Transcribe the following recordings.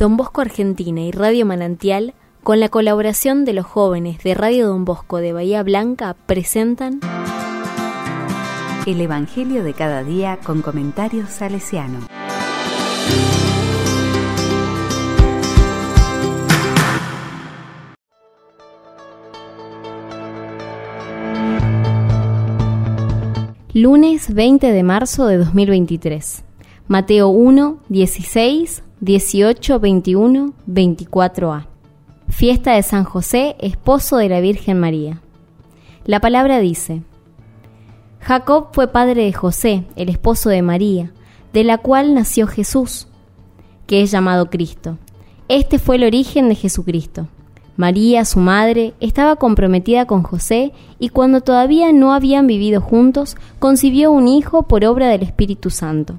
Don Bosco Argentina y Radio Manantial, con la colaboración de los jóvenes de Radio Don Bosco de Bahía Blanca, presentan El Evangelio de cada día con comentarios salesiano. Lunes 20 de marzo de 2023. Mateo 1, 16, 18, 21, 24a. Fiesta de San José, esposo de la Virgen María. La palabra dice, Jacob fue padre de José, el esposo de María, de la cual nació Jesús, que es llamado Cristo. Este fue el origen de Jesucristo. María, su madre, estaba comprometida con José y cuando todavía no habían vivido juntos, concibió un hijo por obra del Espíritu Santo.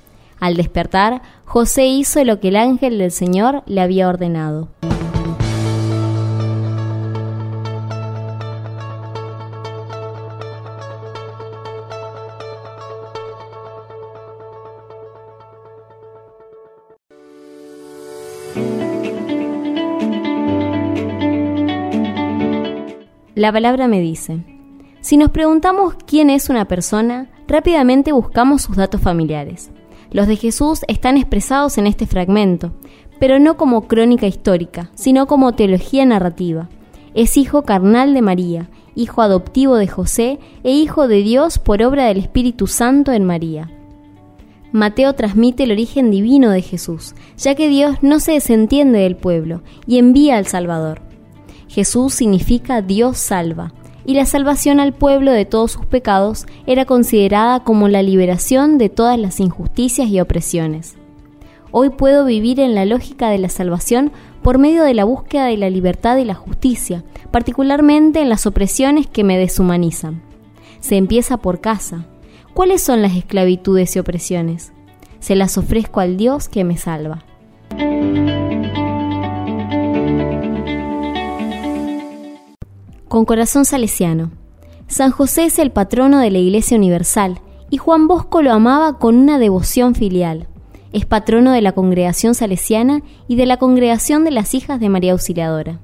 Al despertar, José hizo lo que el ángel del Señor le había ordenado. La palabra me dice, si nos preguntamos quién es una persona, rápidamente buscamos sus datos familiares. Los de Jesús están expresados en este fragmento, pero no como crónica histórica, sino como teología narrativa. Es hijo carnal de María, hijo adoptivo de José e hijo de Dios por obra del Espíritu Santo en María. Mateo transmite el origen divino de Jesús, ya que Dios no se desentiende del pueblo y envía al Salvador. Jesús significa Dios salva, y la salvación al pueblo de todos sus pecados era considerada como la liberación de todas las injusticias y opresiones. Hoy puedo vivir en la lógica de la salvación por medio de la búsqueda de la libertad y la justicia, particularmente en las opresiones que me deshumanizan. Se empieza por casa. ¿Cuáles son las esclavitudes y opresiones? Se las ofrezco al Dios que me salva. Con corazón salesiano. San José es el patrono de la Iglesia Universal y Juan Bosco lo amaba con una devoción filial. Es patrono de la congregación salesiana y de la congregación de las hijas de María Auxiliadora.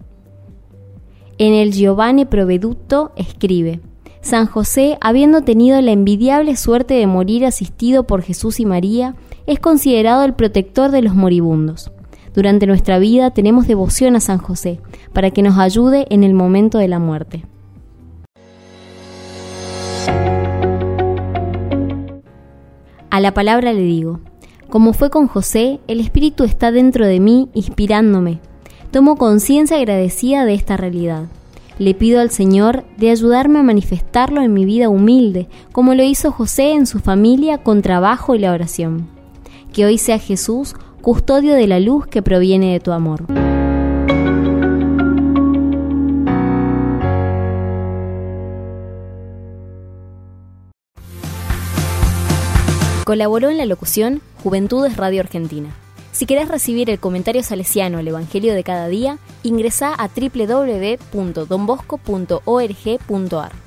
En el Giovanni Proveduto escribe, San José, habiendo tenido la envidiable suerte de morir asistido por Jesús y María, es considerado el protector de los moribundos. Durante nuestra vida tenemos devoción a San José para que nos ayude en el momento de la muerte. A la palabra le digo, como fue con José, el Espíritu está dentro de mí inspirándome. Tomo conciencia agradecida de esta realidad. Le pido al Señor de ayudarme a manifestarlo en mi vida humilde, como lo hizo José en su familia con trabajo y la oración. Que hoy sea Jesús custodio de la luz que proviene de tu amor. Colaboró en la locución Juventudes Radio Argentina. Si querés recibir el comentario salesiano al Evangelio de cada día, ingresa a www.donbosco.org.ar.